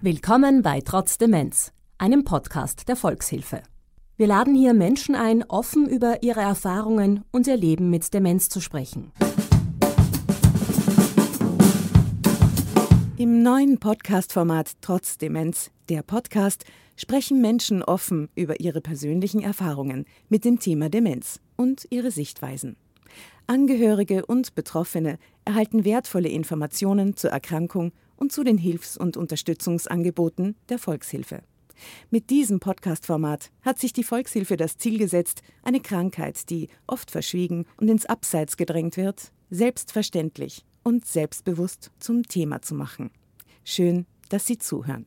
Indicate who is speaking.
Speaker 1: Willkommen bei Trotz Demenz, einem Podcast der Volkshilfe. Wir laden hier Menschen ein, offen über ihre Erfahrungen und ihr Leben mit Demenz zu sprechen.
Speaker 2: Im neuen Podcast-Format Trotz Demenz, der Podcast, sprechen Menschen offen über ihre persönlichen Erfahrungen mit dem Thema Demenz und ihre Sichtweisen. Angehörige und Betroffene erhalten wertvolle Informationen zur Erkrankung und zu den Hilfs- und Unterstützungsangeboten der Volkshilfe. Mit diesem Podcast-Format hat sich die Volkshilfe das Ziel gesetzt, eine Krankheit, die oft verschwiegen und ins Abseits gedrängt wird, selbstverständlich und selbstbewusst zum Thema zu machen. Schön, dass Sie zuhören.